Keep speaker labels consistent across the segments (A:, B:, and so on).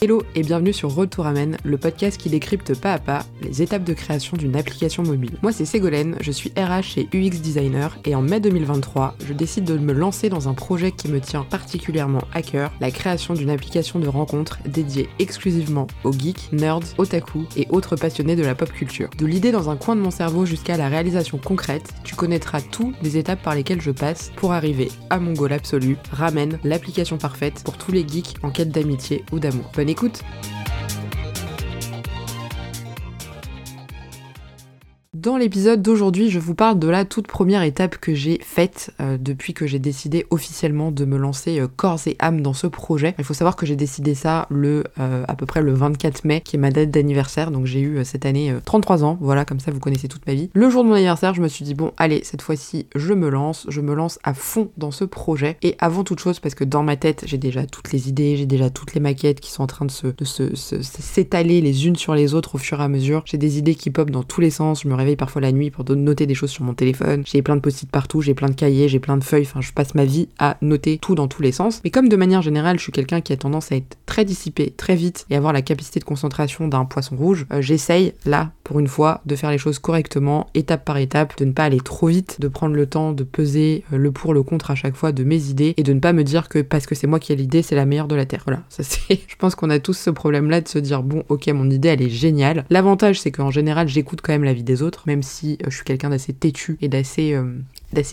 A: Hello et bienvenue sur Retour Amen, le podcast qui décrypte pas à pas les étapes de création d'une application mobile. Moi c'est Ségolène, je suis RH et UX designer et en mai 2023, je décide de me lancer dans un projet qui me tient particulièrement à cœur, la création d'une application de rencontre dédiée exclusivement aux geeks, nerds, otaku et autres passionnés de la pop culture. De l'idée dans un coin de mon cerveau jusqu'à la réalisation concrète, tu connaîtras toutes les étapes par lesquelles je passe pour arriver à mon goal absolu, Ramen, l'application parfaite pour tous les geeks en quête d'amitié ou d'amour écoute Dans l'épisode d'aujourd'hui, je vous parle de la toute première étape que j'ai faite euh, depuis que j'ai décidé officiellement de me lancer euh, corps et âme dans ce projet. Il faut savoir que j'ai décidé ça le euh, à peu près le 24 mai, qui est ma date d'anniversaire. Donc j'ai eu cette année 33 ans. Voilà, comme ça vous connaissez toute ma vie. Le jour de mon anniversaire, je me suis dit bon, allez, cette fois-ci, je me lance, je me lance à fond dans ce projet. Et avant toute chose, parce que dans ma tête, j'ai déjà toutes les idées, j'ai déjà toutes les maquettes qui sont en train de se de s'étaler les unes sur les autres au fur et à mesure. J'ai des idées qui pop dans tous les sens. Je me parfois la nuit pour noter des choses sur mon téléphone. J'ai plein de post-it partout, j'ai plein de cahiers, j'ai plein de feuilles. Enfin, je passe ma vie à noter tout dans tous les sens. Mais comme de manière générale, je suis quelqu'un qui a tendance à être très dissipé très vite et avoir la capacité de concentration d'un poisson rouge, euh, j'essaye là, pour une fois, de faire les choses correctement, étape par étape, de ne pas aller trop vite, de prendre le temps de peser euh, le pour, le contre à chaque fois de mes idées et de ne pas me dire que parce que c'est moi qui ai l'idée, c'est la meilleure de la Terre. Voilà, ça c'est. Je pense qu'on a tous ce problème-là de se dire bon, ok, mon idée elle est géniale. L'avantage c'est qu'en général, j'écoute quand même la vie des autres, même si euh, je suis quelqu'un d'assez têtu et d'assez euh,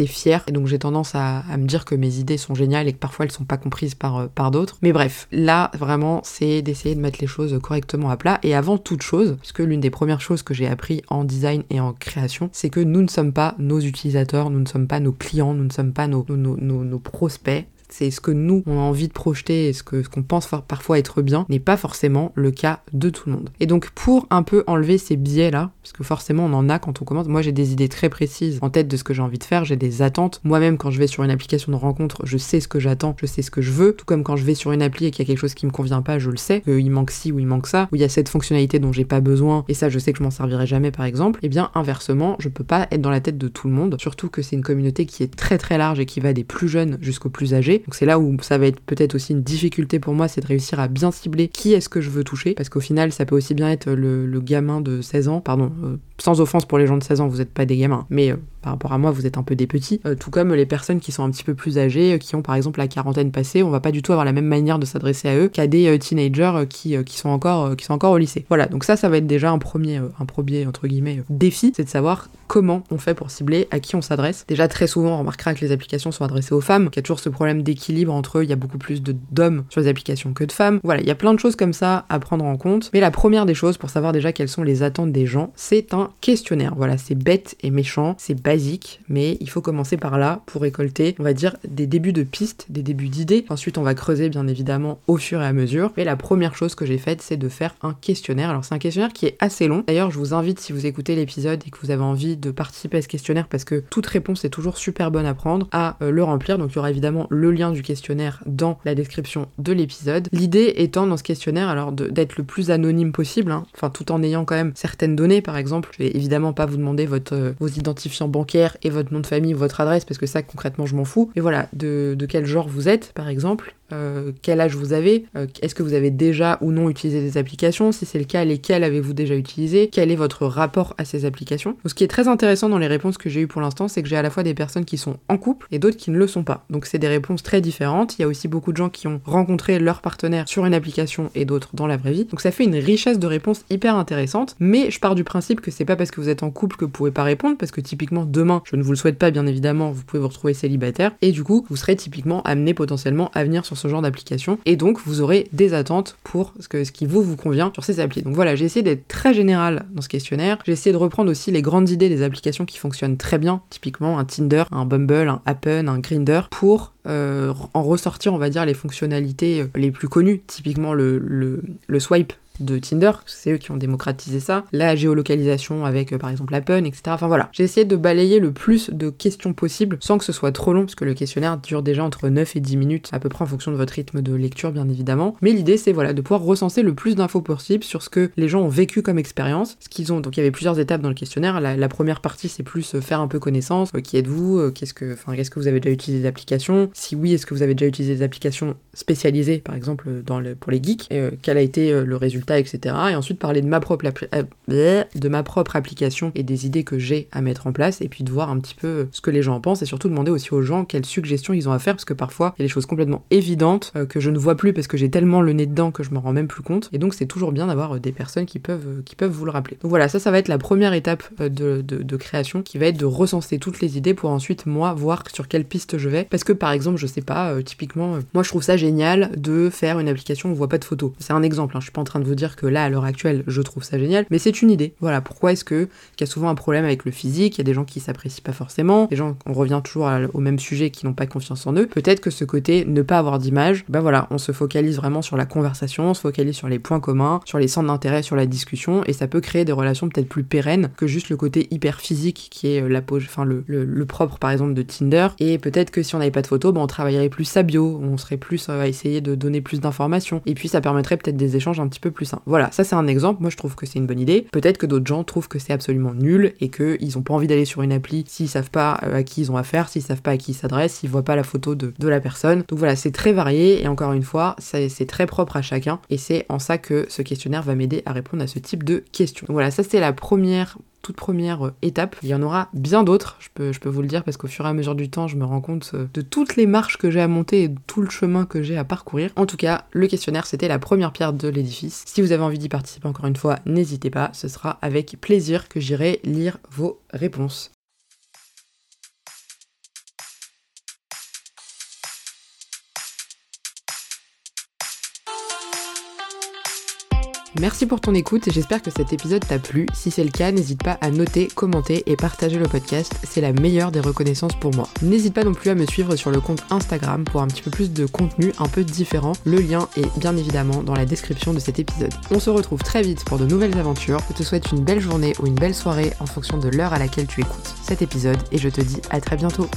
A: fier. Et donc j'ai tendance à, me dire que mes idées sont géniales et que parfois elles sont pas comprises par, euh, par d'autres. Mais bref, là vraiment c'est d'essayer de mettre les choses correctement à plat. Et avant toute chose, puisque l'une des premières choses que j'ai appris en design et en création, c'est que nous ne sommes pas nos utilisateurs, nous ne sommes pas nos clients, nous ne sommes pas nos prospects, c'est ce que nous, on a envie de projeter et ce qu'on qu'on pense parfois être bien, n'est pas forcément le cas de tout le monde. Et donc pour un peu enlever ces biais-là, parce que forcément on en a quand on commence, moi j'ai des idées très précises en tête de ce que j'ai envie de faire, j'ai des attentes. Moi-même quand je vais sur une application de rencontre, je sais ce que j'attends, je sais ce que je veux, tout comme quand je vais sur une appli et qu'il y a quelque chose qui me convient pas, je le sais, qu'il manque ci ou il manque ça, ou il y a cette fonctionnalité dont j'ai pas besoin, et ça je sais que je m'en servirai jamais par exemple, et eh bien inversement, je peux pas être dans la tête de tout le monde, surtout que c'est une communauté qui est très très large et qui va des plus jeunes jusqu'aux plus âgés donc c'est là où ça va être peut-être aussi une difficulté pour moi, c'est de réussir à bien cibler qui est-ce que je veux toucher, parce qu'au final, ça peut aussi bien être le, gamin de 16 ans, pardon, euh, sans offense pour les gens de 16 ans, vous n'êtes pas des gamins, mais euh, par rapport à moi, vous êtes un peu des petits. Euh, tout comme les personnes qui sont un petit peu plus âgées, euh, qui ont par exemple la quarantaine passée, on va pas du tout avoir la même manière de s'adresser à eux qu'à des teenagers qui, qui, sont encore, qui sont encore au lycée. Voilà, donc ça, ça va être déjà un premier, un premier entre guillemets, défi, c'est de savoir comment on fait pour cibler, à qui on s'adresse. Déjà, très souvent, on remarquera que les applications sont adressées aux femmes, qu'il y a toujours ce problème d'équilibre entre eux, il y a beaucoup plus d'hommes sur les applications que de femmes. Voilà, il y a plein de choses comme ça à prendre en compte. Mais la première des choses, pour savoir déjà quelles sont les attentes des gens, c'est un questionnaire. Voilà, c'est bête et méchant, c'est mais il faut commencer par là pour récolter, on va dire, des débuts de pistes, des débuts d'idées. Ensuite, on va creuser bien évidemment au fur et à mesure. Mais la première chose que j'ai faite, c'est de faire un questionnaire. Alors, c'est un questionnaire qui est assez long. D'ailleurs, je vous invite, si vous écoutez l'épisode et que vous avez envie de participer à ce questionnaire, parce que toute réponse est toujours super bonne à prendre, à euh, le remplir. Donc, il y aura évidemment le lien du questionnaire dans la description de l'épisode. L'idée étant dans ce questionnaire, alors d'être le plus anonyme possible, hein. enfin, tout en ayant quand même certaines données, par exemple. Je vais évidemment pas vous demander votre, euh, vos identifiants bancaires et votre nom de famille, votre adresse, parce que ça concrètement je m'en fous. Mais voilà, de, de quel genre vous êtes par exemple, euh, quel âge vous avez, euh, est-ce que vous avez déjà ou non utilisé des applications, si c'est le cas, lesquelles avez-vous déjà utilisé, quel est votre rapport à ces applications. ce qui est très intéressant dans les réponses que j'ai eues pour l'instant, c'est que j'ai à la fois des personnes qui sont en couple et d'autres qui ne le sont pas. Donc c'est des réponses très différentes. Il y a aussi beaucoup de gens qui ont rencontré leur partenaire sur une application et d'autres dans la vraie vie. Donc ça fait une richesse de réponses hyper intéressante, mais je pars du principe que c'est pas parce que vous êtes en couple que vous pouvez pas répondre, parce que typiquement demain, je ne vous le souhaite pas bien évidemment, vous pouvez vous retrouver célibataire. Et du coup vous serez typiquement amené potentiellement à venir sur ce genre d'application. Et donc vous aurez des attentes pour ce, qui vous convient sur ces applis. Donc voilà, j'ai essayé d'être très général dans ce questionnaire. J'ai essayé de reprendre aussi les grandes idées des applications qui fonctionnent très bien, typiquement un Tinder, un Bumble, un Appen, un Grinder, pour euh, en ressortir, on va dire, les fonctionnalités euh, les plus connues, typiquement le swipe de Tinder, c'est eux qui ont démocratisé ça, la géolocalisation avec euh, par exemple pun, etc. Enfin voilà, j'ai essayé de balayer le plus de questions possibles sans que ce soit trop long, parce que le questionnaire dure déjà entre 9 et 10 minutes, à peu près en fonction de votre rythme de lecture bien évidemment. Mais l'idée c'est voilà de pouvoir recenser le plus d'infos possible sur ce que les gens ont vécu comme expérience, ce qu'ils ont. Donc il y avait plusieurs étapes dans le questionnaire. La, première partie c'est plus euh, faire un peu connaissance, euh, qui êtes-vous, qu'est-ce que, vous avez déjà utilisé des si oui est-ce que vous avez déjà utilisé des applications spécialisées par exemple pour les geeks, et, quel a été le résultat, etc. Et ensuite parler de ma propre de ma propre application et des idées que j'ai à mettre en place et puis de voir un petit peu ce que les gens en pensent et surtout demander aussi aux gens quelles suggestions ils ont à faire parce que parfois il y a des choses complètement évidentes euh, que je ne vois plus parce que j'ai tellement le nez dedans que je me rends même plus compte et donc c'est toujours bien d'avoir euh, des personnes qui peuvent, euh, qui peuvent vous le rappeler. Donc voilà, ça ça va être la première étape de, de, création qui va être de recenser toutes les idées pour ensuite moi voir sur quelle piste je vais parce que par exemple je sais pas, typiquement moi je trouve ça génial de faire une application où on voit pas de photos. C'est un exemple, hein. je suis pas en train de vous dire que là à l'heure actuelle je trouve ça génial mais c'est une idée. Voilà, pourquoi est-ce que qu'il y a souvent un problème avec le physique, il y a des gens qui s'apprécient pas forcément, des gens, on revient toujours au même sujet, qui n'ont pas confiance en eux. Peut-être que ce côté ne pas avoir d'image, ben voilà, on se focalise vraiment sur la conversation, on se focalise sur les points communs, sur les centres d'intérêt, sur la discussion, et ça peut créer des relations peut-être plus pérennes que juste le côté hyper physique qui est euh, la enfin le, le, propre par exemple de Tinder. Et peut-être que si on n'avait pas de photos, ben on travaillerait plus sa bio, on serait plus euh, à essayer de donner plus d'informations, et puis ça permettrait peut-être des échanges un petit peu plus Voilà, ça c'est un exemple. Moi je trouve que c'est une bonne idée. Peut-être que d'autres gens trouvent que c'est absolument nul et qu'ils ont pas envie d'aller sur une appli s'ils savent pas euh, à qui ils ont affaire, s'ils savent pas à qui ils s'adressent, s'ils voient pas la photo de, de, la personne. Donc voilà, c'est très varié et encore une fois, c'est très propre à chacun et c'est en ça que ce questionnaire va m'aider à répondre à ce type de questions. Voilà, ça c'est la première toute première euh, étape. Il y en aura bien d'autres, je peux, je peux vous le dire, parce qu'au fur et à mesure du temps, je me rends compte euh, de toutes les marches que j'ai à monter et de tout le chemin que j'ai à parcourir. En tout cas, le questionnaire, c'était la première pierre de l'édifice. Si vous avez envie d'y participer encore une fois, n'hésitez pas, ce sera avec plaisir que j'irai lire vos réponses. Merci pour ton écoute et j'espère que cet épisode t'a plu. Si c'est le cas, n'hésite pas à noter, commenter et partager le podcast, c'est la meilleure des reconnaissances pour moi. N'hésite pas non plus à me suivre sur le compte Instagram pour un petit peu plus de contenu un peu différent. Le lien est bien évidemment dans la description de cet épisode. On se retrouve très vite pour de nouvelles aventures. Je te souhaite une belle journée ou une belle soirée en fonction de l'heure à laquelle tu écoutes cet épisode et je te dis à très bientôt.